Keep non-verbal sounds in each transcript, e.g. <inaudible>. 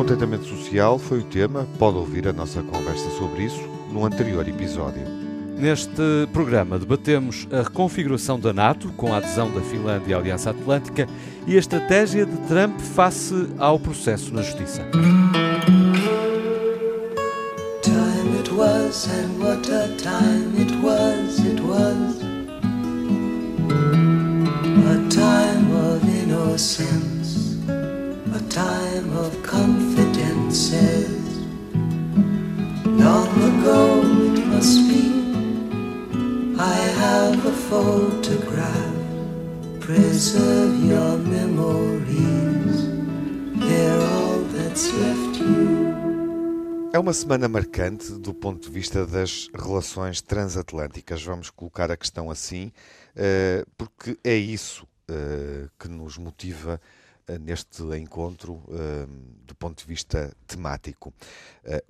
Descontentamento social foi o tema. Pode ouvir a nossa conversa sobre isso no anterior episódio. Neste programa debatemos a reconfiguração da NATO com a adesão da Finlândia à Aliança Atlântica e a estratégia de Trump face ao processo na justiça. Time it was and what a time it was, it was a time of innocence, a time photograph. Preserve your memories. They're all that's left you. É uma semana marcante do ponto de vista das relações transatlânticas, vamos colocar a questão assim, eh, porque é isso eh, que nos motiva eh, neste encontro do ponto de vista temático.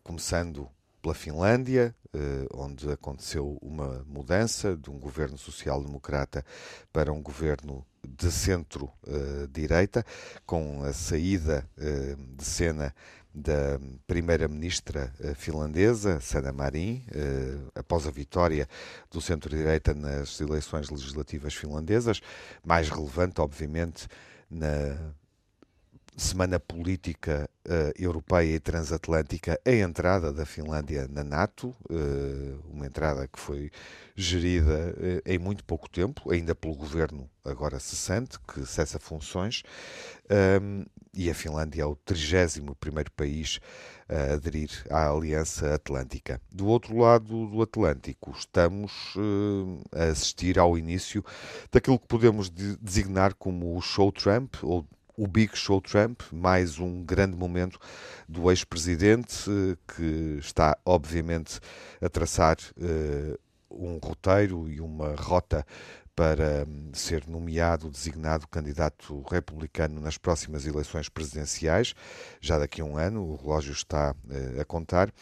Começando pela Finlândia, eh, onde aconteceu uma mudança de um governo social-democrata para um governo de centro-direita, com a saída eh, de cena da primeira-ministra eh, finlandesa, Sanna Marin, após a vitória do centro-direita nas eleições legislativas finlandesas, mais relevante, obviamente, na semana política uh, europeia e transatlântica a entrada da Finlândia na NATO, uh, uma entrada que foi gerida uh, em muito pouco tempo, ainda pelo governo agora cessante, que cessa funções, um, e a Finlândia é o 31 país a aderir à Aliança Atlântica. Do outro lado do Atlântico, estamos a assistir ao início daquilo que podemos designar como o show Trump, ou o Big Show Trump, mais um grande momento do ex-presidente que está, obviamente, a traçar uh, um roteiro e uma rota para hum, ser nomeado, designado candidato republicano nas próximas eleições presidenciais, já daqui a um ano, o relógio está uh, a contar, uh,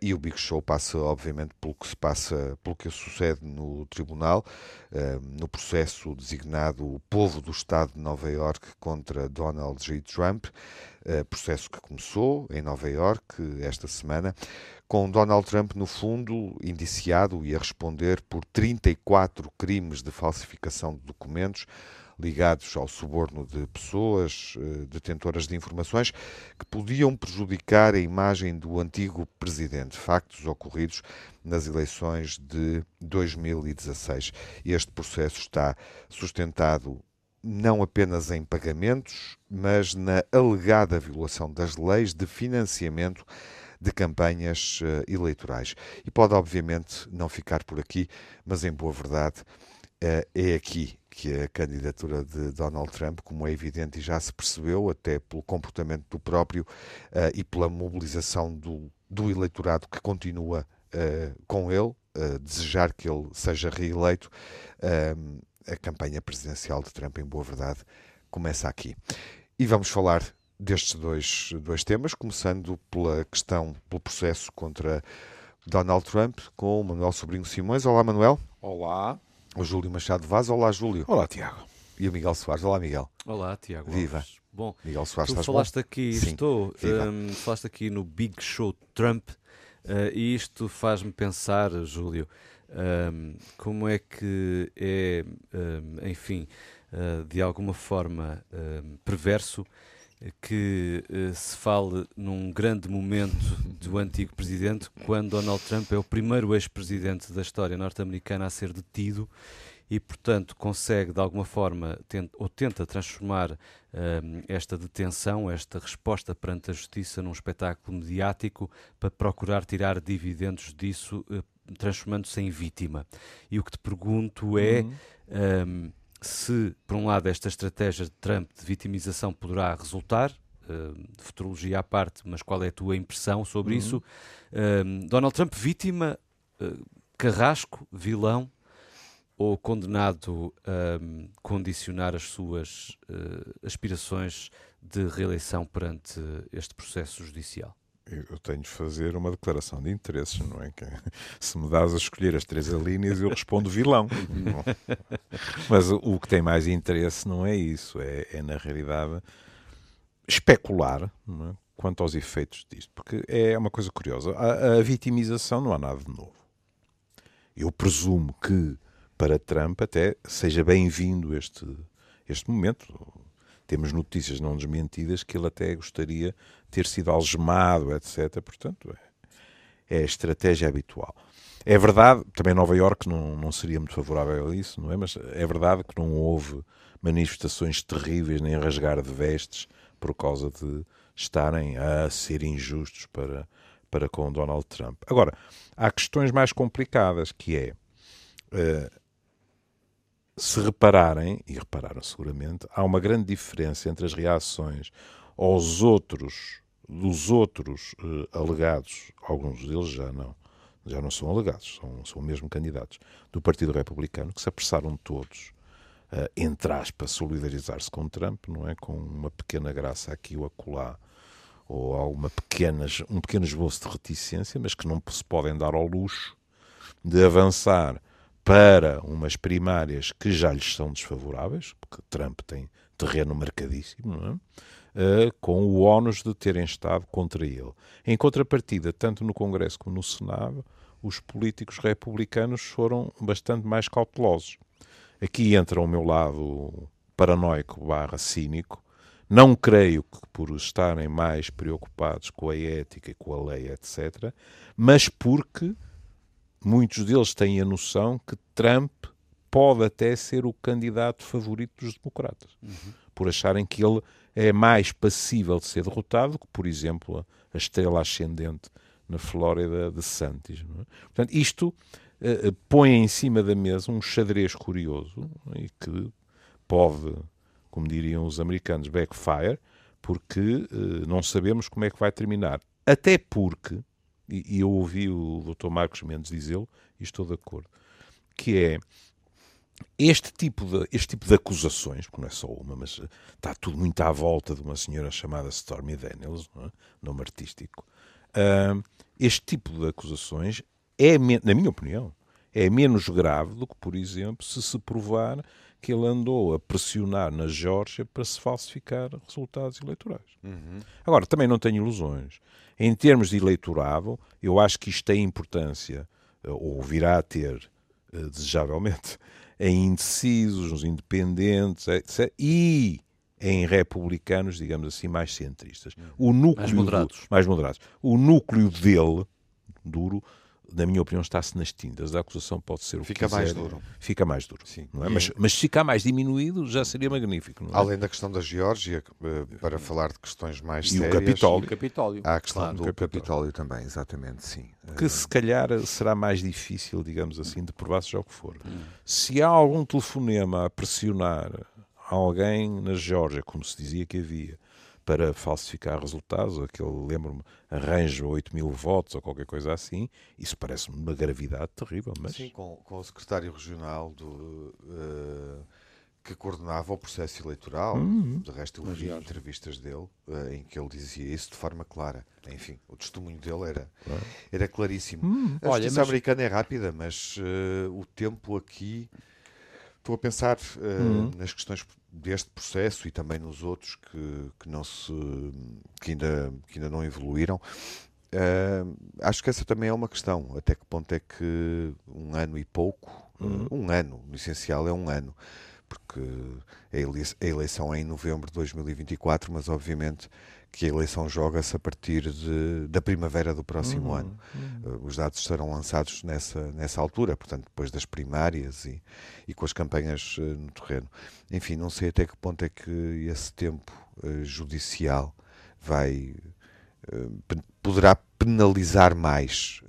e o Big Show passa, obviamente, pelo que se passa, pelo que sucede no tribunal, uh, no processo designado o povo do Estado de Nova York contra Donald J. Trump, processo que começou em Nova York esta semana, com Donald Trump, no fundo, indiciado e a responder por 34 crimes de falsificação de documentos ligados ao suborno de pessoas eh, detentoras de informações que podiam prejudicar a imagem do antigo presidente, factos ocorridos nas eleições de 2016. Este processo está sustentado não apenas em pagamentos, mas na alegada violação das leis de financiamento de campanhas uh, eleitorais. E pode, obviamente, não ficar por aqui, mas em boa verdade, uh, é aqui que a candidatura de Donald Trump, como é evidente e já se percebeu, até pelo comportamento do próprio uh, e pela mobilização do, do eleitorado que continua com ele, desejar que ele seja reeleito, a campanha presidencial de Trump, em boa verdade, começa aqui. E vamos falar destes dois, dois temas, começando pela questão, pelo processo contra Donald Trump, com o Manuel Sobrinho Simões. Olá, Manuel. Olá. O Júlio Machado Vaz. Olá, Júlio. Olá, Tiago. E o Miguel Soares. Olá, Miguel. Olá, Tiago. Viva. Bom, Miguel Soares, tu falaste bom? aqui, Sim. estou, um, falaste aqui no Big Show Trump, uh, e isto faz-me pensar, Júlio, um, como é que é, um, enfim, uh, de alguma forma perverso que uh, se fale num grande momento do <laughs> antigo presidente, quando Donald Trump é o primeiro ex-presidente da história norte-americana a ser detido e, portanto, consegue de alguma forma tenta, ou tenta transformar uh, esta detenção, esta resposta perante a justiça num espetáculo mediático para procurar tirar dividendos disso, uh, transformando-se em vítima. E o que te pergunto é. Uhum. Um, se, por um lado, esta estratégia de Trump de vitimização poderá resultar, uh, de futurologia à parte, mas qual é a tua impressão sobre uhum. isso? Uh, Donald Trump, vítima, uh, carrasco, vilão, ou condenado a um, condicionar as suas aspirações de reeleição perante este processo judicial? Eu tenho de fazer uma declaração de interesses, não é? Que, <laughs> se me dás a escolher as três alíneas, eu respondo vilão. <laughs> Mas o que tem mais interesse não é isso, é, é na realidade especular é? quanto aos efeitos disto, porque é uma coisa curiosa. A, a vitimização não há nada de novo. Eu presumo que para Trump até seja bem-vindo este, este momento. Temos notícias não desmentidas que ele até gostaria de ter sido algemado, etc. Portanto, é, é a estratégia habitual. É verdade, também Nova Iorque não, não seria muito favorável a isso, não é? Mas é verdade que não houve manifestações terríveis nem rasgar de vestes por causa de estarem a ser injustos para, para com Donald Trump. Agora, há questões mais complicadas, que é, uh, se repararem, e repararam seguramente, há uma grande diferença entre as reações aos outros, dos outros uh, alegados, alguns deles já não, já não são alegados, são, são mesmo candidatos, do Partido Republicano, que se apressaram todos, uh, entre aspas, solidarizar-se com Trump, não é? Com uma pequena graça aqui ou acolá, ou alguma pequenas, um pequeno esboço de reticência, mas que não se podem dar ao luxo de avançar para umas primárias que já lhes são desfavoráveis, porque Trump tem terreno marcadíssimo, é? Uh, com o ónus de terem estado contra ele. Em contrapartida, tanto no Congresso como no Senado, os políticos republicanos foram bastante mais cautelosos. Aqui entra o meu lado paranoico barra cínico, não creio que por estarem mais preocupados com a ética e com a lei, etc., mas porque muitos deles têm a noção que Trump pode até ser o candidato favorito dos democratas, uhum. por acharem que ele é mais passível de ser derrotado que, por exemplo, a estrela ascendente na Flórida de Santis. É? Portanto, isto uh, põe em cima da mesa um xadrez curioso e que pode como diriam os americanos, backfire, porque uh, não sabemos como é que vai terminar. Até porque, e, e eu ouvi o Dr. Marcos Mendes dizê-lo, e estou de acordo, que é este tipo, de, este tipo de acusações, porque não é só uma, mas está tudo muito à volta de uma senhora chamada Stormy Daniels, não é? nome artístico, uh, este tipo de acusações é, na minha opinião, é menos grave do que, por exemplo, se se provar que ele andou a pressionar na Geórgia para se falsificar resultados eleitorais. Uhum. Agora, também não tenho ilusões. Em termos de eleitorado, eu acho que isto tem importância, eh, ou virá a ter, eh, desejavelmente, <laughs> em indecisos, nos independentes, etc. E em republicanos, digamos assim, mais centristas. O núcleo mais moderados. Do, mais moderados. O núcleo dele, duro, na minha opinião, está-se nas tintas. A acusação pode ser o Fica que mais duro. Fica mais duro. Sim. Não é? mas, mas se ficar mais diminuído, já seria magnífico. É? Além da questão da Geórgia, eh, para falar de questões mais e sérias... O Capitólio. E o Capitólio. Há a questão claro, do Capitólio. Capitólio. também, exatamente, sim. Que se calhar será mais difícil, digamos assim, de provar seja o que for. Hum. Se há algum telefonema a pressionar alguém na Geórgia, como se dizia que havia, para falsificar resultados, aquele, lembro-me, arranjo 8 mil votos ou qualquer coisa assim, isso parece-me uma gravidade terrível. Mas... Sim, com, com o secretário regional do, uh, que coordenava o processo eleitoral, uhum. de resto eu vi entrevistas dele uh, em que ele dizia isso de forma clara. Enfim, o testemunho dele era, claro. era claríssimo. Uhum. A Olha, justiça mas... americana é rápida, mas uh, o tempo aqui Estou a pensar uh, uhum. nas questões deste processo e também nos outros que, que, não se, que, ainda, que ainda não evoluíram. Uh, acho que essa também é uma questão. Até que ponto é que um ano e pouco, uhum. uh, um ano, no essencial é um ano, porque a eleição é em novembro de 2024, mas obviamente que a eleição joga-se a partir de, da primavera do próximo uhum, ano. Uhum. Uh, os dados serão lançados nessa, nessa altura, portanto, depois das primárias e, e com as campanhas uh, no terreno. Enfim, não sei até que ponto é que esse tempo uh, judicial vai. poderá penalizar mais.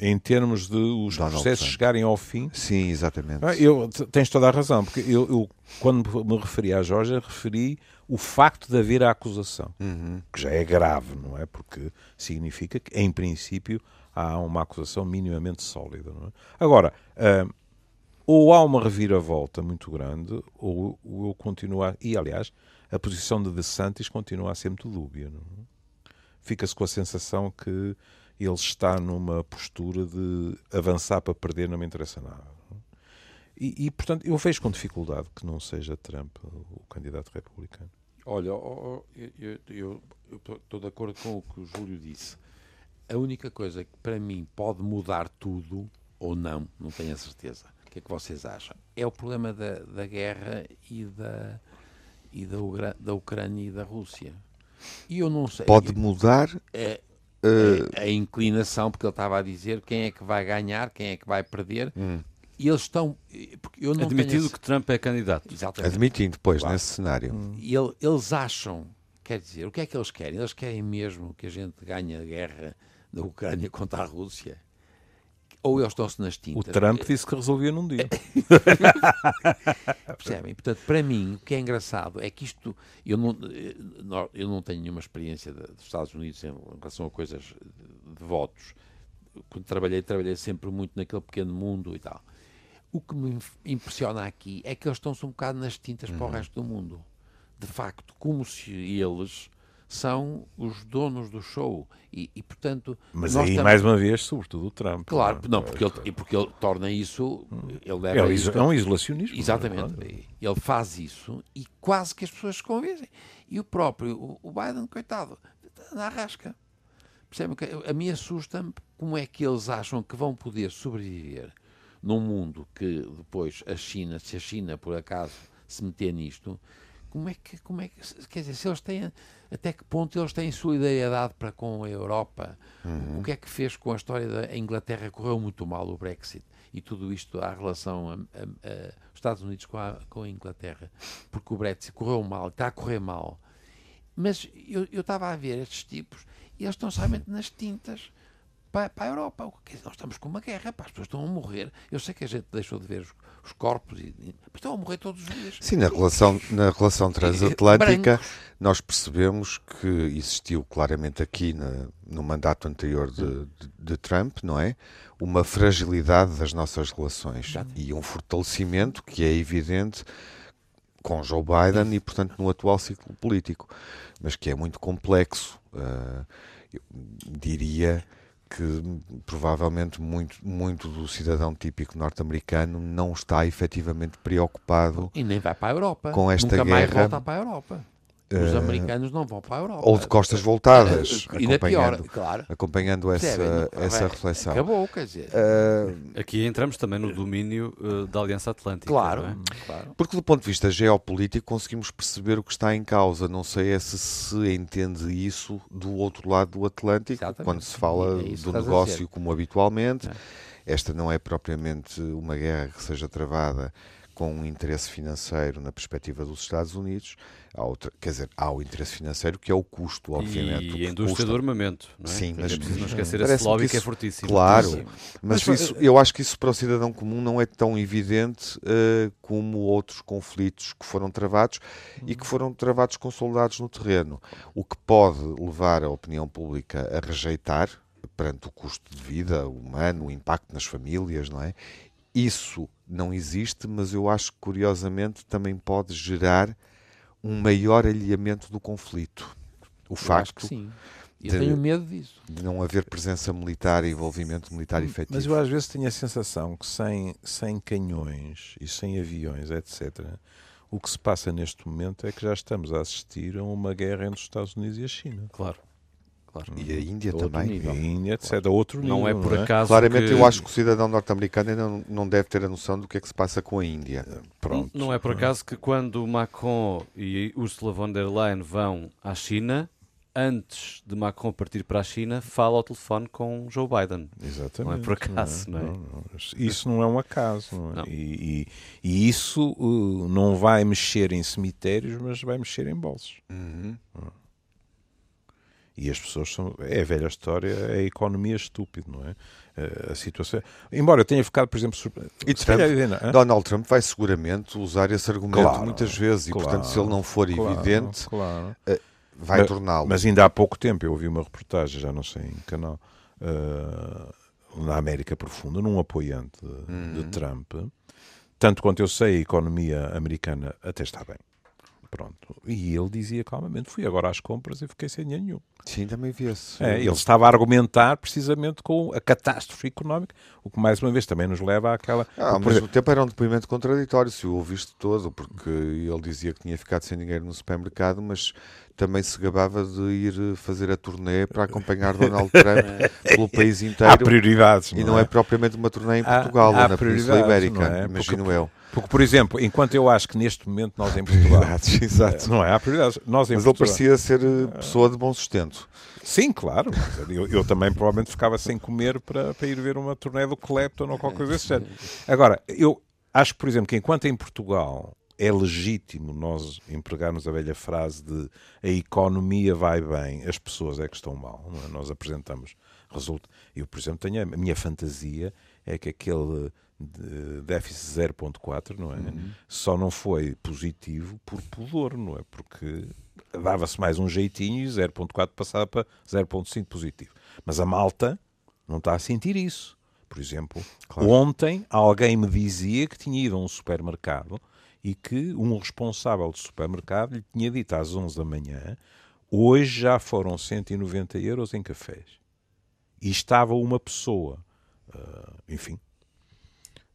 em termos de os Donald processos Trump. chegarem ao fim? Sim, exatamente. Ah, eu, tens toda a razão, porque eu, eu quando me referi à Georgia, referi o facto de haver a acusação, uhum. que já é grave, não é? Porque significa que, em princípio, há uma acusação minimamente sólida. É? Agora, uh, ou há uma reviravolta muito grande, ou, ou eu continuo a... E, aliás, a posição de De Santis continua a ser muito dúbia. É? Fica-se com a sensação que ele está numa postura de avançar para perder, não me interessa nada. É? E, e, portanto, eu vejo com dificuldade que não seja Trump o candidato republicano. Olha, eu estou de acordo com o que o Júlio disse. A única coisa que para mim pode mudar tudo, ou não, não tenho a certeza, o que é que vocês acham? É o problema da, da guerra e da, e da, da Ucrânia e da Rússia. E eu não sei. Pode mudar é, uh... a, a, inclinação, porque ele estava a dizer quem é que vai ganhar, quem é que vai perder. Hum. E eles estão. Eu não Admitindo que Trump é candidato. Exatamente. Admitindo, pois, claro. nesse cenário. Hum. E ele, eles acham, quer dizer, o que é que eles querem? Eles querem mesmo que a gente ganhe a guerra da Ucrânia contra a Rússia? ou eles estão-se nas tintas. O Trump disse que resolvia num dia. <laughs> Percebem? Portanto, para mim, o que é engraçado é que isto. Eu não, eu não tenho nenhuma experiência dos Estados Unidos em relação a coisas de votos. Quando trabalhei, trabalhei sempre muito naquele pequeno mundo e tal. O que me impressiona aqui é que eles estão-se um bocado nas tintas uhum. para o uhum. resto do mundo. De facto, como se eles são os donos do show e, e portanto mas aí mais uma vez sobretudo o Trump claro não, não porque ele porque ele torna isso ele leva é, é um isolacionismo exatamente é? ele faz isso e quase que as pessoas se convencem e o próprio o, o Biden coitado na rasca percebe que a mim assusta-me como é que eles acham que vão poder sobreviver num mundo que depois a China se a China por acaso se meter nisto como é que, como é que, quer dizer, se eles têm, até que ponto eles têm solidariedade para com a Europa? Uhum. O que é que fez com a história da Inglaterra? Correu muito mal o Brexit e tudo isto, a relação a, a, a Estados Unidos com a, com a Inglaterra, porque o Brexit correu mal, está a correr mal. Mas eu estava a ver estes tipos e eles estão somente nas tintas para, para a Europa. Nós estamos com uma guerra, pá, as pessoas estão a morrer. Eu sei que a gente deixou de ver os, os corpos e, e estão a morrer todos os dias. Sim, na relação, na relação <laughs> transatlântica nós percebemos que existiu claramente aqui na, no mandato anterior de, de, de, Trump, não é? Uma fragilidade das nossas relações Exato. e um fortalecimento que é evidente com Joe Biden e, portanto, no atual ciclo político, mas que é muito complexo. Uh, eu diria que provavelmente muito, muito do cidadão típico norte-americano não está efetivamente preocupado e nem vai para a Europa com esta Nunca guerra. Mais volta para a Europa. Os uh, americanos não vão para a Europa. Ou de costas voltadas, uh, acompanhando, pior, claro. acompanhando essa, essa reflexão. Acabou, quer dizer. Uh, Aqui entramos também no domínio da Aliança Atlântica. Claro, é? claro. Porque do ponto de vista geopolítico conseguimos perceber o que está em causa. Não sei é se se entende isso do outro lado do Atlântico, Exatamente. quando se fala é do negócio como habitualmente. É. Esta não é propriamente uma guerra que seja travada com um interesse financeiro na perspectiva dos Estados Unidos, há outra, quer dizer, há o interesse financeiro que é o custo, obviamente. E a indústria custa. do armamento, não é? Sim, mas é preciso não esquecer esse lobby que, isso, que, é fortíssimo. Claro, mas, mas isso, eu acho que isso para o cidadão comum não é tão evidente uh, como outros conflitos que foram travados e que foram travados com soldados no terreno, o que pode levar a opinião pública a rejeitar perante o custo de vida humano, o impacto nas famílias, não é? Isso não existe, mas eu acho que curiosamente também pode gerar um maior alinhamento do conflito. O eu facto sim. Eu de, tenho medo disso. De não haver presença militar e envolvimento militar efetivo. Mas eu às vezes tenho a sensação que sem, sem canhões e sem aviões, etc., o que se passa neste momento é que já estamos a assistir a uma guerra entre os Estados Unidos e a China. Claro. Claro. E a Índia também. Nível. A Índia, etc. Claro. Outro nível, não é por não é? acaso. Claramente, que... eu acho que o cidadão norte-americano ainda não, não deve ter a noção do que é que se passa com a Índia. Pronto. Não é por acaso que quando Macron e Ursula von der Leyen vão à China, antes de Macron partir para a China, fala ao telefone com Joe Biden. Exatamente. Não é por acaso, não é? Não, não. Isso não é um acaso. Não é? E, e, e, isso uh, não vai mexer em cemitérios, mas vai mexer em bolsos. Uhum. E as pessoas são. É a velha história, é a economia estúpida, não é? Eh, a situação. Embora eu tenha ficado, por exemplo. Surpre... E Trump, calhar, Donald Trump vai seguramente usar esse argumento claro, muitas vezes, e portanto, se ele não for claro, evidente, claro. Uh, vai torná-lo. Mas ainda há pouco tempo eu ouvi uma reportagem, já não sei em que canal, uh, na América Profunda, num apoiante de, uhum. de Trump. Tanto quanto eu sei, a economia americana até está bem. Pronto. E ele dizia calmamente: fui agora às compras e fiquei sem dinheiro nenhum. Sim, também vi-se. É, ele estava a argumentar precisamente com a catástrofe económica, o que mais uma vez também nos leva àquela. Ah, ao mesmo tempo era um depoimento contraditório, se o ouviste todo, porque ele dizia que tinha ficado sem dinheiro no supermercado, mas também se gabava de ir fazer a turnê para acompanhar Donald <laughs> Trump pelo país inteiro. Há prioridades. E não é? propriamente uma turnê em Portugal há ou na Península prioridades, Ibérica, é? imagino Porque- eu. Porque, por exemplo, enquanto eu acho que neste momento nós em Portugal. <laughs> Exato. Não é? Há prioridades. Nós em Mas ele Portugal. parecia ser eh, pessoa de bom sustento. Sim, claro. Eu, eu também provavelmente ficava sem comer para, para ir ver uma turnê do Clapton ou qualquer coisa desse género. Agora, eu acho, por exemplo, que enquanto em Portugal é legítimo nós empregarmos a velha frase de a economia vai bem, as pessoas é que estão mal. é? Nós apresentamos resulta. Eu, por exemplo, tenho a minha fantasia é que aquele de- déficit 0.4, não é? Só não foi positivo por pudor, não é? Porque dava-se mais um jeitinho e 0.4 passava para 0.5 positivo. Mas a malta não está a sentir isso. Por exemplo, ontem alguém me dizia que tinha ido a um supermercado e que um responsável do supermercado lhe tinha dito às 11 da manhã hoje já foram 190 euros em cafés. E estava uma pessoa, ah, enfim,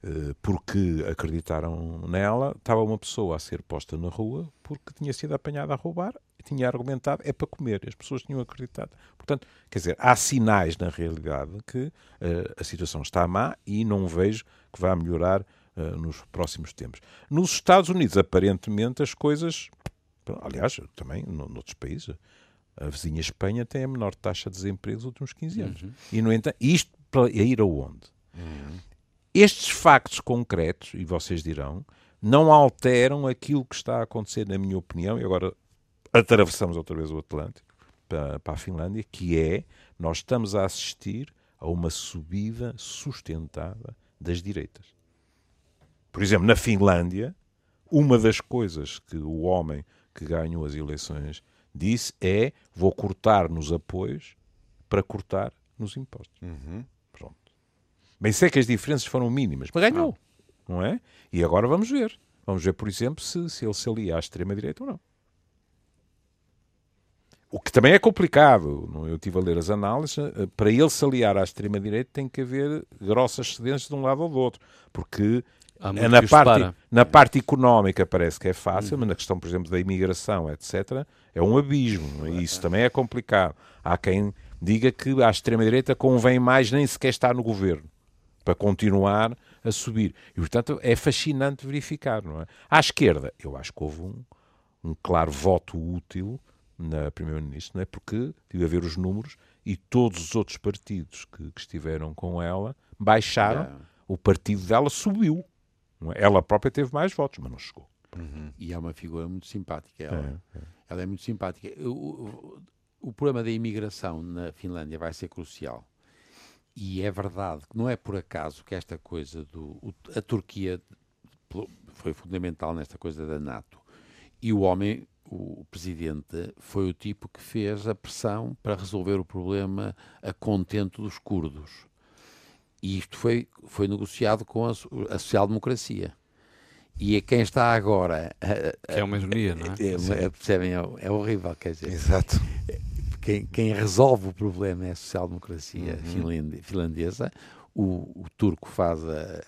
eh, porque acreditaram nela, estava uma pessoa a ser posta na rua porque tinha sido apanhada a roubar tinha argumentado é para comer. As pessoas tinham acreditado. Portanto, quer dizer, há sinais na realidade que eh, a situação está má e não vejo que vá melhorar eh, nos próximos tempos. Nos Estados Unidos, aparentemente, as coisas. Aliás, também no- noutros países. A vizinha Espanha tem a menor taxa de desemprego dos últimos 15 anos. E, no entanto, isto para ir aonde? Estes factos concretos, e vocês dirão, não alteram aquilo que está a acontecer, na minha opinião, e agora atravessamos outra vez o Atlântico para, para a Finlândia, que é nós estamos a assistir a uma subida sustentada das direitas. Por exemplo, na Finlândia, uma das coisas que o homem que ganhou as eleições disse é vou cortar nos apoios para cortar nos impostos. Pronto. Bem sei que as diferenças foram mínimas, mas ganhou, não é? E agora vamos ver. Vamos ver, por exemplo, se, se ele se alia à extrema-direita ou não. O que também é complicado. não é? Eu estive a ler as análises. eh, Para ele se aliar à extrema-direita tem que haver grossas cedências de um lado ou do outro. Porque é na parte, na parte económica parece que é fácil, mas na questão, por exemplo, da imigração, etc., é um abismo. E isso também é complicado. Há quem diga que à extrema-direita convém mais nem sequer estar no governo para continuar a subir. E, portanto, é fascinante verificar, não é? À esquerda, eu acho que houve um, um claro voto útil na Primeiro-Ministro, não é? Porque tive a ver os números e todos os outros partidos que, que estiveram com ela baixaram, Yeah. o partido dela subiu. É? Ela própria teve mais votos, mas não chegou. E é uma figura muito simpática. Ela é, ela é muito simpática. O, o, o problema da imigração na Finlândia vai ser crucial. E é verdade que não é por acaso que esta coisa do. o- a Turquia foi fundamental nesta coisa da NATO. E o homem, o presidente, foi o tipo que fez a pressão para resolver o problema a contento dos curdos. E isto foi, foi negociado com a, a social-democracia. E a quem está agora a- Que é uma ironia, não é? é, é, percebem? É, é horrível, quer dizer, Exato. quem, quem resolve o problema é a social-democracia Uhum. finlande- finlandesa, o, o turco faz, a-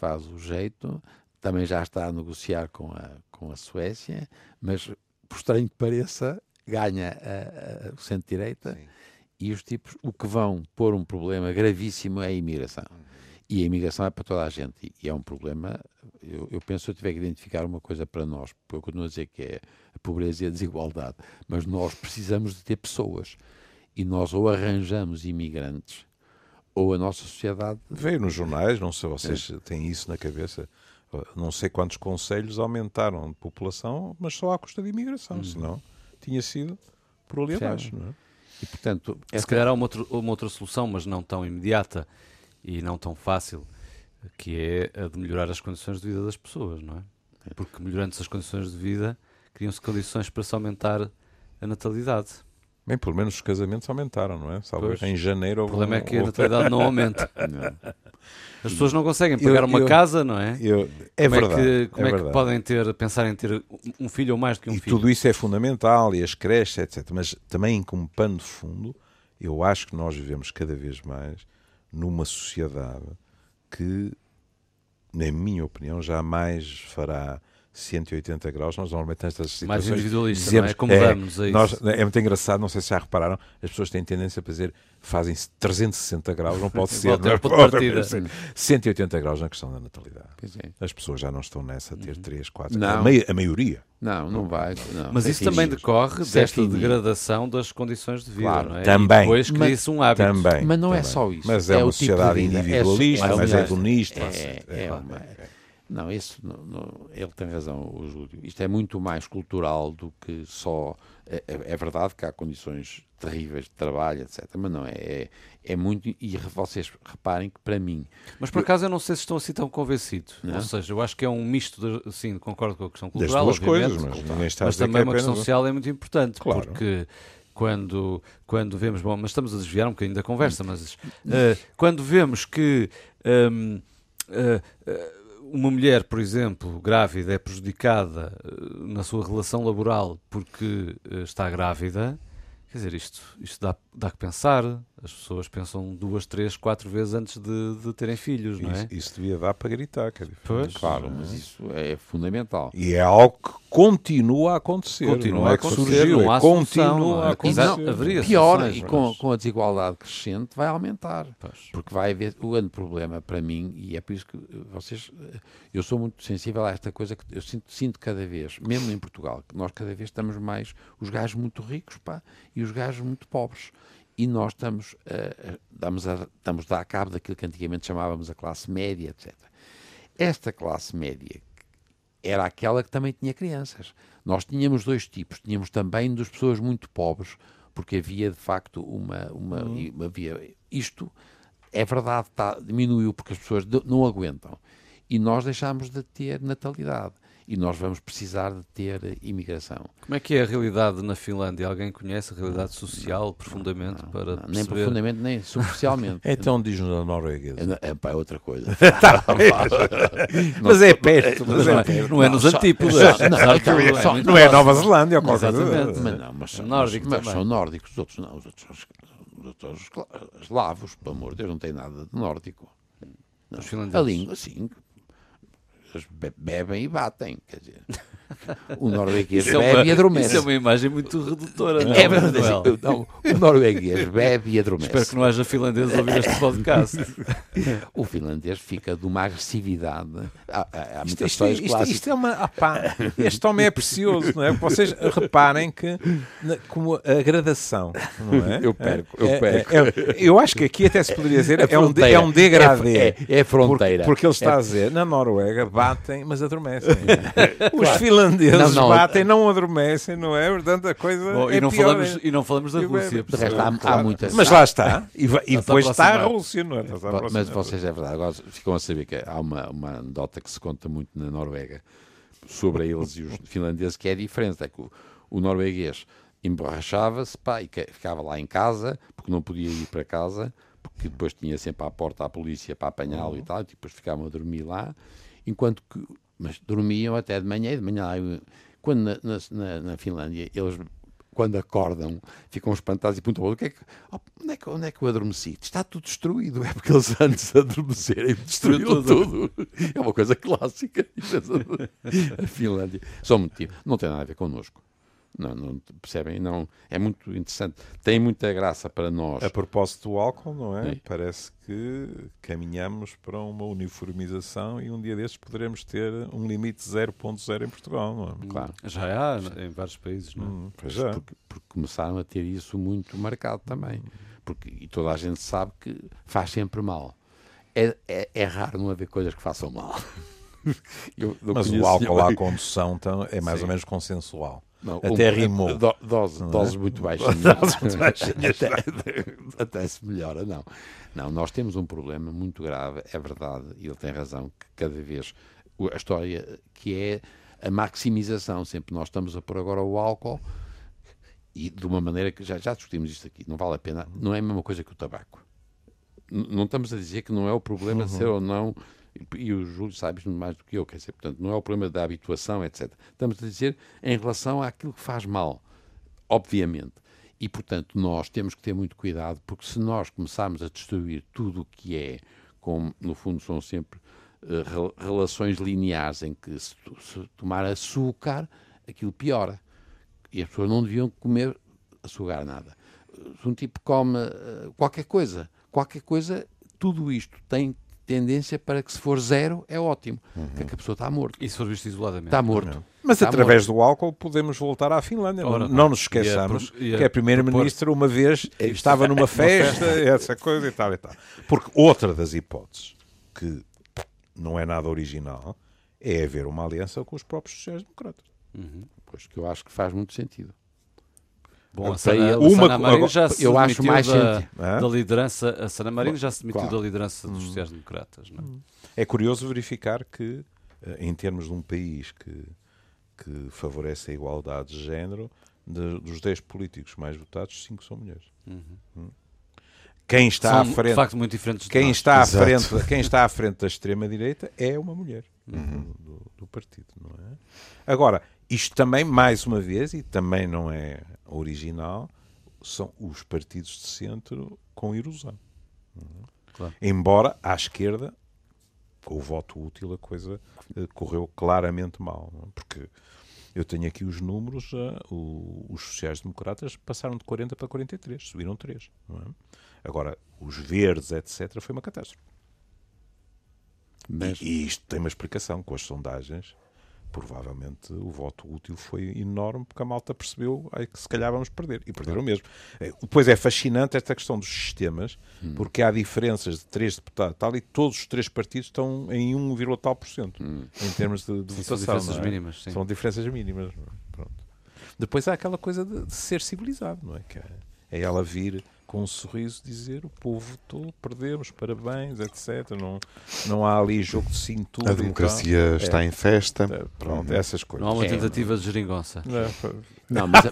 faz o jeito, também já está a negociar com a, com a Suécia, mas, por estranho que pareça, ganha a- a- o centro-direita Sim. E os tipos, o que vão pôr um problema gravíssimo é a imigração. E a imigração é para toda a gente. E- é um problema. Eu, eu penso que eu tiver que identificar uma coisa para nós, porque eu continuo a dizer que é a pobreza e a desigualdade. Mas nós precisamos de ter pessoas. E nós ou arranjamos imigrantes, ou a nossa sociedade. Veio nos jornais, não sei, vocês têm isso na cabeça. Não sei quantos conselhos aumentaram de população, mas só à custa de imigração, senão tinha sido por ali abaixo. Não é? E, portanto, Se calhar há uma, outra- uma outra solução, mas não tão imediata e não tão fácil, que é a de melhorar as condições de vida das pessoas, não é? Porque melhorando-se as condições de vida, criam-se condições para se aumentar a natalidade. Bem, pelo menos os casamentos aumentaram, não é? Erro, em janeiro O houve problema é um- que a natalidade não aumenta. <laughs> Não. As pessoas não conseguem pagar Eu- uma eu- casa, não é? Eu- é como verdade. é que, como é que verdade. podem ter, pensar em ter um filho ou mais do que um e filho? tudo isso é fundamental, e as creches, etc. Mas também, como pano de fundo, eu acho que nós vivemos cada vez mais numa sociedade que, na minha opinião, jamais fará 180 graus. Nós normalmente nestas Mais situações individualista, dizemos, não é? Acomodamos a isso. nós- é muito engraçado, não sei se já repararam, as pessoas têm tendência para dizer fazem 360 graus, não pode <laughs> ser, não é? partida. ser 180 graus na questão da natalidade. Pois é. As pessoas já não estão nessa a ter 3, 4, Não. a, mai- a maioria. Não, não vai. não. Mas É isso também decorre é desta degradação das condições de vida, Claro, não é? também. E depois cria-se um hábito. Também. Mas não é também. só isso. Mas é, É uma o tipo de sociedade vida. É- individualista, é- mas é- hedonista. É, é uma- Não, isso não- não- ele tem razão, o Júlio. Isto é muito mais cultural do que só. É, é- é verdade que há condições terríveis de trabalho, etc. Mas não, é, é, é muito. E vocês reparem que, para mim, Mas por acaso eu não sei se estão assim tão convencidos. Não? Ou seja, eu acho que é um misto, de, sim, concordo com a questão Das cultural, duas obviamente, coisas, mas a mas que também é uma questão apenas- social é muito importante, Claro. porque quando, quando vemos, bom, mas estamos a desviar um bocadinho da conversa, mas eh, quando vemos que hum, eh, eh, uma mulher, por exemplo, grávida, é prejudicada eh, na sua relação laboral porque eh, está grávida, quer dizer, isto, isto dá, dá que pensar. As pessoas pensam duas, três, quatro vezes antes de, de terem filhos, não é? Isso, isso devia dar para gritar, diferente. Pois. claro, mas isso é fundamental. E é algo que continua a acontecer. Continua não a é que acontecer, surgiu, não há é solução, continua não a acontecer. Exato, haveria Pior, soluções, e com, mas- com a desigualdade crescente, vai aumentar. Pois. Porque vai haver o grande problema para mim, e é por isso que vocês. eh, Eu sou muito sensível a esta coisa que eu sinto, sinto cada vez, mesmo em Portugal, que nós cada vez estamos mais os gajos muito ricos pá, e os gajos muito pobres. E nós estamos, a- damos a, estamos a dar cabo daquilo que antigamente chamávamos a classe média, etc. Esta classe média era aquela que também tinha crianças. Nós tínhamos dois tipos. Tínhamos também dos pessoas muito pobres, porque havia de facto uma. uma, e havia, isto é verdade, tá, diminuiu porque as pessoas não aguentam. E nós deixámos de ter natalidade. E nós vamos precisar de ter imigração. Como é que é a realidade na Finlândia? Alguém conhece a realidade social profundamente para Não, nem perceber? profundamente, nem superficialmente. <laughs> Então diz-nos a norueguesa. É, é, pá, é outra coisa. Mas é perto, mas não é é- perto. não é nos só- antípodas. só- não, Não é. Nova Zelândia ou qualquer coisa. Mas não, mas, são- Nórdico mas, mas são nórdicos, os outros não, os outros são os- os outros eslavos, pelo amor de Deus, não tem nada de nórdico. Não. A língua, sim. Bebem e batem, quer dizer. <laughs> O norueguês Isso é, bebe uma, e adormece. isso é uma imagem muito redutora. não É verdade, Manuel? não, o norueguês bebe e adormece. Espero que não haja finlandeses a ouvir este podcast. <laughs> O finlandês fica de uma agressividade. Há, há, Isto, isto, isto, isto é uma. ah pá, este homem é precioso, não é? Vocês reparem que, na- como a gradação, não é? Eu perco, eu É- perco. é- é- eu acho que aqui até se poderia dizer É é, um, é um degradê. É- é- é fronteira. Porque, porque ele está É- a dizer, na Noruega batem, mas adormecem. <laughs> Os finlandeses Não, não. batem, não adormecem, não é? Portanto, a coisa Bom, é e, não pior. falamos, e não falamos da Rússia. De resto, há, há Claro. muitas. Mas lá está. E, e depois está a. Rússia, não é? Mas vocês, é verdade, agora ficam a saber que há uma, uma anedota que se conta muito na Noruega sobre eles e os <laughs> finlandeses, que é diferente. É que o, o norueguês emborrachava-se e que- ficava lá em casa, porque não podia ir para casa, porque depois tinha sempre à porta a polícia para apanhá-lo e tal, e depois ficavam a dormir lá, enquanto que. Mas dormiam até de manhã, e de manhã. Quando na, na, na- na Finlândia eles quando acordam, ficam espantados e perguntam o que é que, oh, onde, é que, onde é que eu adormeci? Está tudo destruído. É porque eles antes de adormecerem <laughs> destruíram tudo. É uma coisa clássica. <laughs> A Finlândia. Só um motivo. Não tem nada a ver connosco. Não, não percebem? Não, é muito interessante. Tem muita graça para nós. A propósito do álcool, não é? Sim. Parece que caminhamos para uma uniformização e um dia destes poderemos ter um limite 0.0 em Portugal, não é? Claro. Já há em vários países, não é? Hum, pois é. Porque, porque começaram a ter isso muito marcado também. Porque, e toda a gente sabe que faz sempre mal. É, é, é raro não haver coisas que façam mal. <laughs> Mas o álcool à condução então, é mais Sim. ou menos consensual. Não, Até um- rimou. do- dose- Não é? doses muito baixinhas. <laughs> <laughs> até, até se melhora, não. Não, nós temos um problema muito grave, é verdade, e ele tem razão, que cada vez a história que é a maximização, sempre nós estamos a pôr agora o álcool e de uma maneira que já, já discutimos isto aqui, não vale a pena, não é a mesma coisa que o tabaco. N- não estamos a dizer que não é o problema de ser ou não, e, o Júlio sabe isto mais do que eu, quer dizer, portanto, não é o problema da habituação, etc. Estamos a dizer em relação àquilo que faz mal, obviamente. E, portanto, nós temos que ter muito cuidado, porque se nós começarmos a destruir tudo o que é, como no fundo são sempre rel- relações lineares em que se, se tomar açúcar, aquilo piora. E as pessoas não deviam comer açúcar nada. Se um tipo come eh, qualquer coisa, qualquer coisa, tudo isto tem tendência para que se for zero é ótimo, que, é que a pessoa está morto. E se for visto isoladamente? Está morto. Mas Está através do álcool podemos voltar à Finlândia. Não- Ora, não nos e a esqueçamos e a que a Primeira-Ministra uma vez estava numa <laughs> festa, essa coisa e tal e tal. Porque outra das hipóteses, que não é nada original, é haver uma aliança com os próprios sociais-democratas. Pois que eu acho que faz muito sentido. Bom, a Sana, uma- Sana Marino já se eu acho demitiu mais da, da liderança, a Sana Marino já se demitiu Claro. da liderança dos sociais-democratas. não é? É curioso verificar que, eh, em termos de um país que, que favorece a igualdade de género, de- dos 10 políticos mais votados, 5 são mulheres. Hum. Quem está São, à frente de facto, muito diferentes Quem nós. está, à frente, quem está à frente da extrema-direita é uma mulher Uhum. do, do partido, não é? Agora, isto também, mais uma vez, e também não é original, são os partidos de centro com erosão. é? Claro. Embora à esquerda, com o voto útil, a coisa eh, correu claramente mal. é? Porque eu tenho aqui os números, os sociais-democratas passaram de 40 para 43, subiram 3. Não é? Agora, os verdes, etc., foi uma catástrofe. Mas, e isto tem uma explicação com as sondagens. Provavelmente o voto útil foi enorme porque a malta percebeu ai, que se calhar vamos perder. E perderam mesmo. Eh, Depois é fascinante esta questão dos sistemas, porque há diferenças de três deputados tal, e todos os três partidos estão em 1, tal por cento em termos de, de Sim, são votação. diferenças é? mínimas, sim. São diferenças mínimas. é? Pronto. Depois há aquela coisa de, de ser civilizado, não é? Que é, é ela vir com um sorriso dizer o povo votou, perdemos, parabéns, etc. Não, não há ali jogo de cintura. A democracia está em festa. É, Pronto, essas coisas. Não há uma É. tentativa de geringonça. É, não, mas,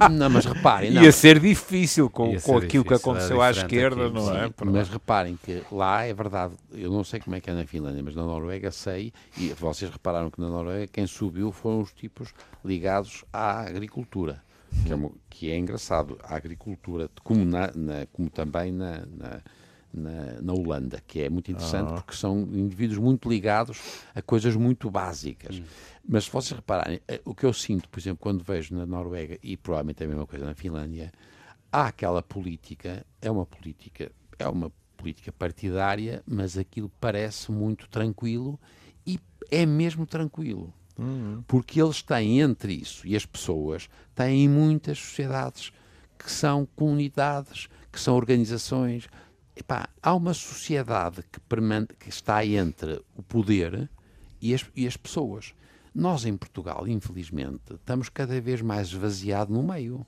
não, não, mas reparem, não, Ia ser difícil com, Ia com ser aquilo que difícil, aconteceu era à esquerda, aqui, não é? Sim, mas reparem que lá é verdade, eu não sei como é que é na Finlândia, mas na Noruega sei, e vocês repararam que na Noruega quem subiu foram os tipos ligados à agricultura, que é, que é engraçado, a agricultura, como, na, na- como também na, na, na- Holanda, que é muito interessante porque são indivíduos muito ligados a coisas muito básicas. Mas se vocês repararem, eh, o que eu sinto, por exemplo, quando vejo na Noruega, e provavelmente é a mesma coisa na Finlândia, há aquela política, é uma política, é uma política partidária, mas aquilo parece muito tranquilo e é mesmo tranquilo. Porque eles têm entre isso e as pessoas têm muitas sociedades que são comunidades, que são organizações. Epá, há uma sociedade que, que está entre o poder e as, e as pessoas. Nós em Portugal, infelizmente, estamos cada vez mais esvaziados no meio.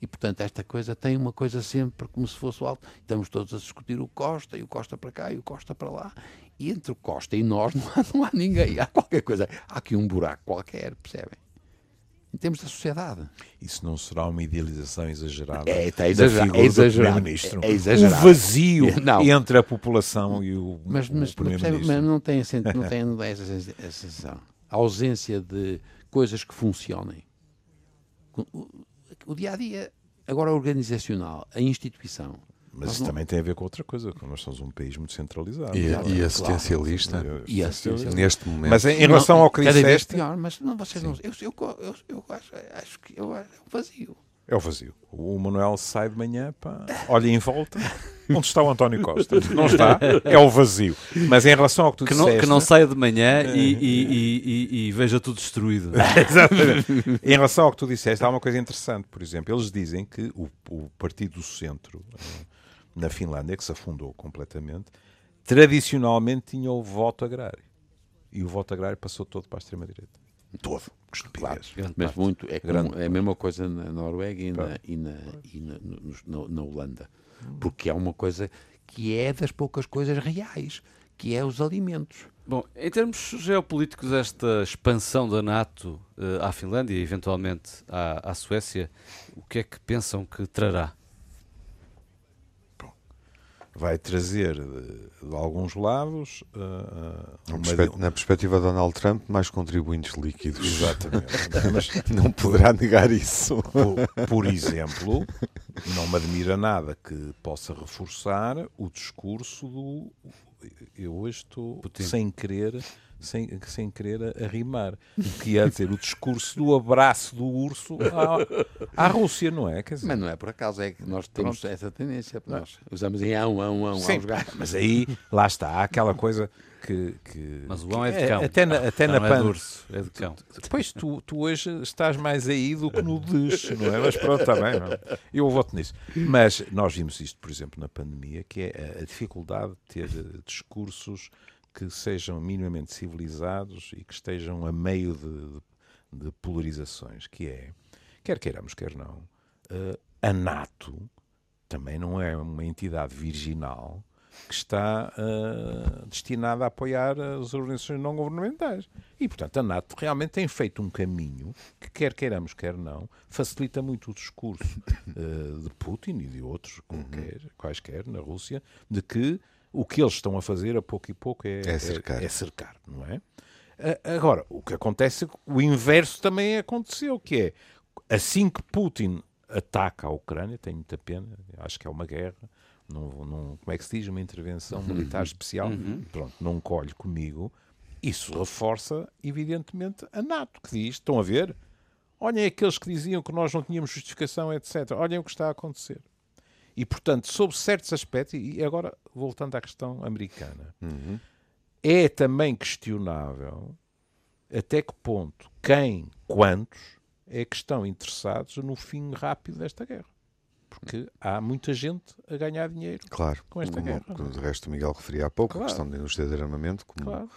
E, portanto, esta coisa tem uma coisa sempre como se fosse o alto. Estamos todos a discutir o Costa, e o Costa para cá, e o Costa para lá. E entre o Costa e nós <laughs> não há, não há ninguém. Há qualquer coisa. Há aqui um buraco qualquer, percebem? Em termos da sociedade. Isso não será uma idealização exagerada É, está da exagerado, é do exagerado, é- exagerado. O vazio Não. entre a população e o, Mas, o mas, Primeiro-Ministro. mas não tem, essa- não tem <laughs> essa, essa sensação. A ausência de coisas que funcionem. O, o dia a dia, agora organizacional, a instituição. Mas isso não- também tem a ver com outra coisa, porque nós somos um país muito centralizado. E, Claro, e assistencialista, E assistencialista. neste momento. Mas em, em relação ao que Cada vez disseste, pior, mas não, vocês não. Eu, eu, eu, eu acho, acho que eu, é um vazio. é o vazio. O Manuel sai de manhã, pá, olha em volta, <laughs> onde está o António Costa? Não está, é o vazio. Mas em relação ao que tu Que não, disseste... que não saia de manhã e, e- e- e- e veja tudo destruído. <laughs> Exatamente. em relação ao que tu disseste, há uma coisa interessante. Por exemplo, eles dizem que o, o Partido do Centro, eh, na Finlândia, que se afundou completamente, tradicionalmente tinha o voto agrário. E o voto agrário passou todo para a extrema-direita. Todo. Grande Mas muito, é, como- Grande é a mesma coisa na Noruega e na, e na, e na, no- na- na Holanda. Porque é uma coisa que é das poucas coisas reais, que é os alimentos. Bom, em termos geopolíticos, esta expansão da NATO uh, à Finlândia e eventualmente à, à Suécia, o que é que pensam que trará? Vai trazer de, de alguns lados uh, uma... na perspectiva de Donald Trump mais contribuintes líquidos. Exatamente. <laughs> Mas não poderá negar isso. Por, por, exemplo não me admira nada que possa reforçar o discurso do eu hoje estou Putin. sem querer sem, sem querer arrimar. O que ia dizer, o discurso do abraço do urso à, à Rússia, não é? Dizer... Mas não é por acaso, é que nós temos Pronto. essa tendência. Nós usamos em ão, ão, ão, Sim, Mas aí, lá está, há aquela coisa que. que mas o ão é de cão. Até na, até na pan... é de urso, é de cão. Depois tu, tu hoje estás mais aí do que no des, não é? Mas pronto, está bem. Não? Eu voto nisso. Mas nós vimos isto, por exemplo, na pandemia, que é a dificuldade de ter discursos que sejam minimamente civilizados e que estejam a meio de, de polarizações, que é, quer queiramos, quer não, uh, a NATO também não é uma entidade virginal que está uh, destinada a apoiar as organizações não governamentais. E, portanto, a NATO realmente tem feito um caminho que, quer queiramos, quer não, facilita muito o discurso uh, de Putin e de outros qualquer, quaisquer na Rússia, de que o que eles estão a fazer a pouco e pouco é, é cercar. É, é cercar, não é? Agora, o que acontece, o inverso também aconteceu, que é assim que Putin ataca a Ucrânia, tenho muita pena, acho que é uma guerra, não, não, como é que se diz? Uma intervenção uhum. militar especial, uhum. pronto, não colhe comigo. Isso reforça, evidentemente, a NATO, que diz: estão a ver? Olhem aqueles que diziam que nós não tínhamos justificação, etc. Olhem o que está a acontecer. E, portanto, sob certos aspectos, e agora voltando à questão americana, uhum. é também questionável até que ponto, quem, quantos, é que estão interessados no fim rápido desta guerra. Porque há muita gente a ganhar dinheiro claro, com esta como, guerra. Como de resto o Miguel referia há pouco, claro. a questão da indústria de armamento, como, claro.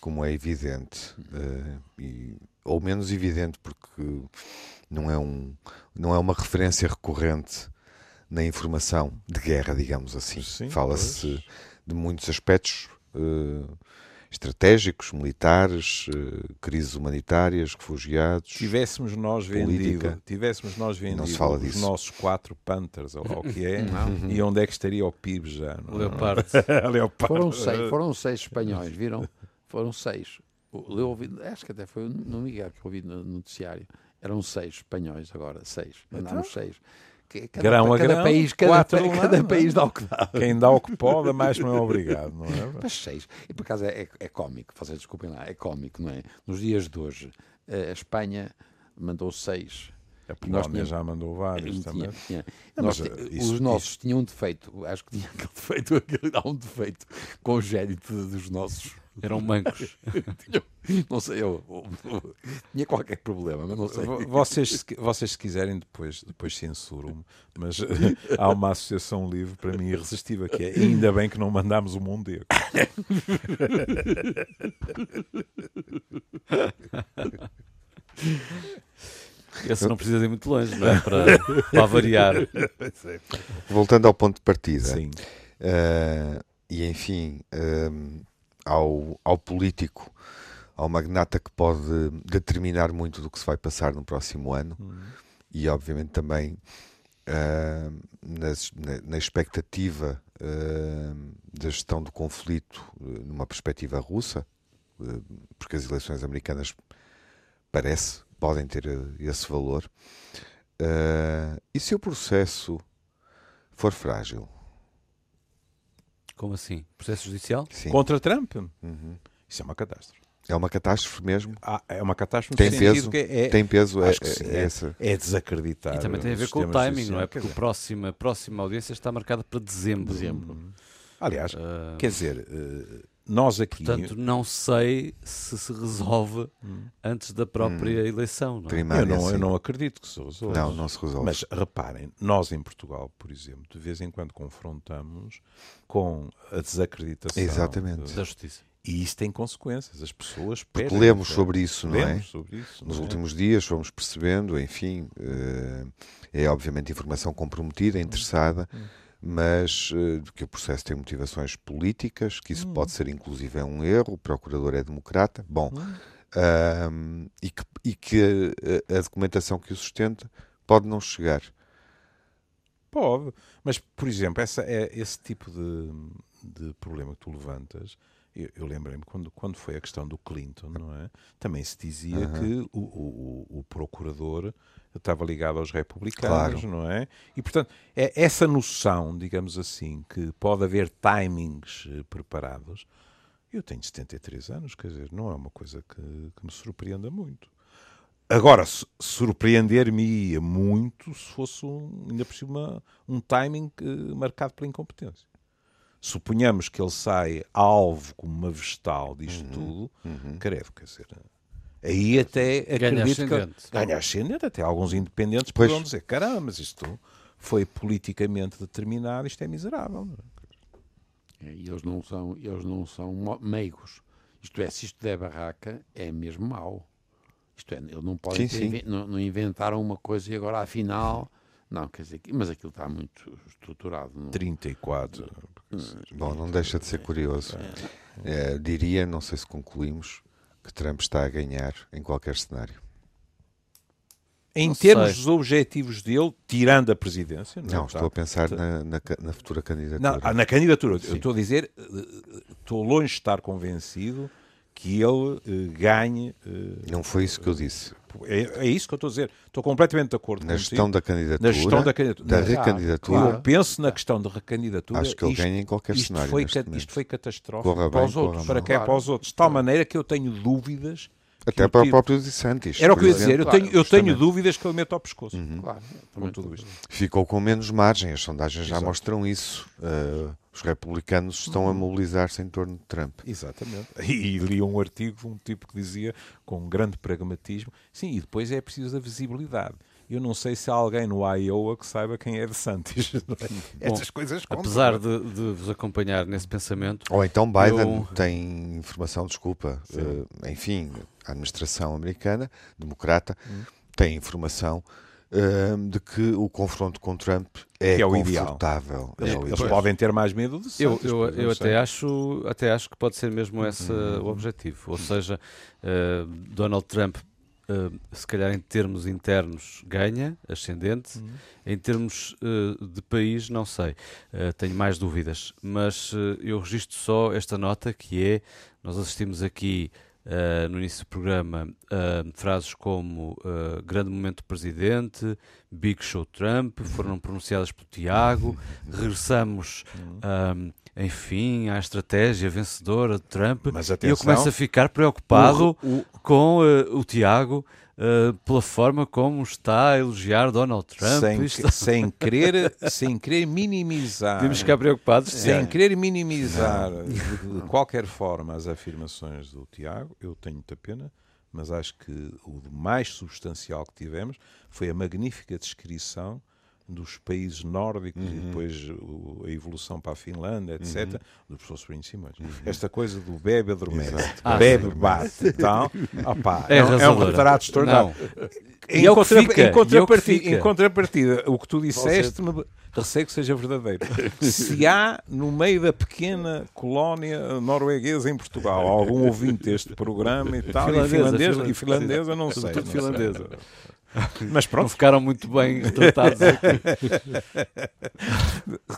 como é evidente, uh, e, ou menos evidente, porque não é, um, não é uma referência recorrente na informação de guerra, digamos assim. Fala-se de muitos aspectos uh, estratégicos, militares, uh, crises humanitárias, refugiados. Tivéssemos nós política. vendido, tivéssemos nós vendido fala os disso. nossos quatro Panthers, ou o que é, e onde é que estaria o PIB já? Não? Leopardo. <laughs> Leopardo. Foram seis, foram seis espanhóis, viram? Foram seis. Eu ouvi, acho que até foi no Miguel que eu ouvi no noticiário. Eram seis espanhóis agora, seis. Mandaram então? seis cada, grão a cada grão, país, cada, cada, cada país dá o que dá. Quem dá o que pode, mais não é obrigado, não é? <laughs> Mas seis. E por acaso é, é, é cómico, vocês desculpem lá, é cómico, não é? Nos dias de hoje, a Espanha mandou seis. A Polónia tínhamos, já mandou vários tinha, também. Tinha. Não, Nós, isso, os nossos isso. tinham um defeito, acho que tinha <laughs> aquele defeito, aquele, há um defeito congénito dos nossos eram mancos. <laughs> não sei, eu, eu, eu, tinha qualquer problema, mas não sei. Vocês, vocês se quiserem, depois, depois censuram-me, mas há uma associação livre para mim irresistível que é ainda bem que não mandámos o Mondego. Esse não precisa ir muito longe, não é? Para, <laughs> para variar. Voltando ao ponto de partida. Sim. Uh, e enfim. Uh, ao, ao político, ao magnata que pode determinar muito do que se vai passar no próximo ano uhum. e, obviamente, também uh, nas, na, na, expectativa uh, da gestão do conflito uh, numa perspectiva russa, porque as eleições americanas parece podem ter esse valor. e se o processo for frágil? Como assim? Processo judicial? Sim. Contra Trump? Uhum. Isso é uma catástrofe. É uma catástrofe mesmo? Ah, é uma catástrofe tem peso, é, tem peso, é, é, é, essa. é desacreditar. E também tem a ver com o timing, não é? Porque a próxima, a próxima audiência está marcada para dezembro. dezembro. Aliás, uh... quer dizer, uh, nós aqui. Portanto, não sei se se resolve hum. antes da própria hum. eleição. Não é? Primária, eu, não, eu não acredito que se resolva. Não, não se resolve. Mas reparem, nós em Portugal, por exemplo, de vez em quando confrontamos com a desacreditação Exatamente. De, da justiça. E isso tem consequências. As pessoas Porque lemos sobre isso, não lemos é? Sobre isso, Nos é? últimos dias fomos percebendo, enfim, eh, é obviamente informação comprometida, interessada. Hum mas uh, que o processo tem motivações políticas, que isso pode ser inclusive é um erro, o procurador é democrata. Bom, um, e que, e que a, a, documentação que o sustenta pode não chegar. Pode, mas por exemplo, essa, é, esse tipo de, de problema que tu levantas, eu, eu lembrei-me quando, quando foi a questão do Clinton, não é? Também se dizia uhum. que o, o, o, procurador estava ligado aos republicanos, claro. não é? E portanto, é essa noção, digamos assim, que pode haver timings eh, preparados eu tenho 73 anos, quer dizer, não é uma coisa que, que me surpreenda muito. Agora, surpreender-me-ia muito se fosse, um, ainda por cima, um timing uh, marcado pela incompetência. Suponhamos que ele sai alvo como uma vestal disto uhum, tudo, uhum. credo, quer dizer, aí até ganha ascendente. Que, ganha ascendente, até alguns independentes pois. poderão dizer, caramba, mas isto foi politicamente determinado, isto é miserável. É, e eles não são, eles não são meigos. Isto é, se isto der barraca, é mesmo mau. Isto é, eles não podem sim, ter, sim. Não, não, inventaram uma coisa e agora afinal. Não, quer dizer, mas aquilo está muito estruturado. Não? 34. Bom, não deixa de ser curioso. É, diria, não sei se concluímos, que Trump está a ganhar em qualquer cenário. Em não termos sei. dos objetivos dele, tirando a presidência. Não, não estou a pensar na, na, na, futura candidatura. Não, na candidatura. Sim. Eu estou a dizer, eh, estou longe de estar convencido que ele uh, ganhe. Uh, não foi isso que eu disse. É, é, isso que eu estou a dizer. Estou completamente de acordo na gestão da candidatura. Na gestão da candidatura. Da recandidatura. Claro. Eu penso na questão da recandidatura. Acho que ele isto, ganha em qualquer isto cenário. Foi, isto foi catastrófico para os outros. Para quem é para os outros. De tal maneira que eu tenho dúvidas até para o próprio Santos. Era o que eu ia dizer, eu, tenho, eu tenho dúvidas que ele mete ao pescoço. Uhum. Claro, com tudo isto. Ficou com menos margem, as sondagens já Exato. mostram isso. Uh, os republicanos estão uhum. a mobilizar-se em torno de Trump. Exatamente. E, e li um artigo, um tipo que dizia, com um grande pragmatismo, sim, e depois é preciso a visibilidade eu não sei se há alguém no Iowa que saiba quem é de Santos. <laughs> É? Essas coisas contam. Apesar de, de, vos acompanhar nesse pensamento. Ou então Biden eu... tem informação, desculpa, uh, enfim, a administração americana, democrata, hum. tem informação uh, de que o confronto com Trump é, que é o confortável. Ideal. É, eles podem ter mais medo de Santos. Eu, eu, eu até, acho, até acho que pode ser mesmo esse hum. o objetivo. Ou seja, uh, Donald Trump Uh, se calhar em termos internos ganha, ascendente, uhum. em termos uh, de país não sei, uh, tenho mais dúvidas, mas eu registro só esta nota que é, nós assistimos aqui no início do programa frases como grande momento do presidente, Big Show Trump, foram pronunciadas por Tiago, <laughs> regressamos uhum enfim, à estratégia vencedora de Trump. Mas atenção, eu começo a ficar preocupado o, o... com uh, o Tiago uh, pela forma como está a elogiar Donald Trump. Sem, sem, querer, sem querer minimizar. Temos que ficar preocupados. Sem é. querer minimizar de, de, qualquer forma as afirmações do Tiago, eu tenho muita pena, mas acho que o mais substancial que tivemos foi a magnífica descrição dos países nórdicos uhum. e depois o, a evolução para a Finlândia, etc., uhum. do professor Sobrinho Simões. Uhum. Esta coisa do bebe adormece, ah, bebe bate e tal, <laughs> opa, é, é, é um retrato extraordinário. Em, é contra, fica, em, é contrapartida, em, contrapartida, o que tu disseste, me receio que seja verdadeiro. <laughs> Se há no meio da pequena colónia norueguesa em Portugal algum ouvinte deste programa e tal, finlandesa, e finlandesa, e finlandesa não sei. Não finlandesa. Sei. <laughs> Mas pronto. Não ficaram muito bem retratados <laughs> aqui.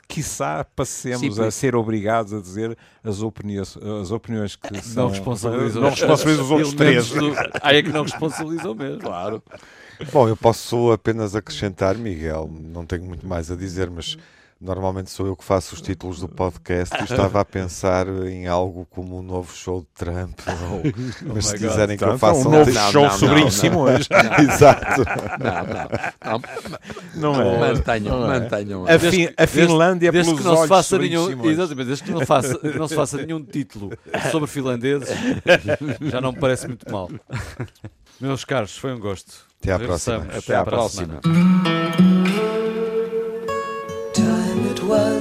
Quiçá passemos Sim, a ser obrigados a dizer as opiniões, as opiniões que não responsabilizam, não responsabilizam os outros três. Do... Aí é que não responsabilizam mesmo. Claro. Bom, eu posso apenas acrescentar, Miguel, não tenho muito mais a dizer, mas Normalmente sou eu que faço os títulos do podcast e estava a pensar em algo como um novo show de Trump. Ou, oh mas se quiserem que eu faça um, novo não, show não, sobre não, Simões. <laughs> Exato. Não, não. Não, é. Mantenham, não é. mantenham. A, fi, a Finlândia desde, desde que não se faça nenhum, Exatamente, desde que não, faça, não se faça nenhum título sobre finlandeses, já não me parece muito mal. Meus caros, foi um gosto. Até à próxima. Até à próxima.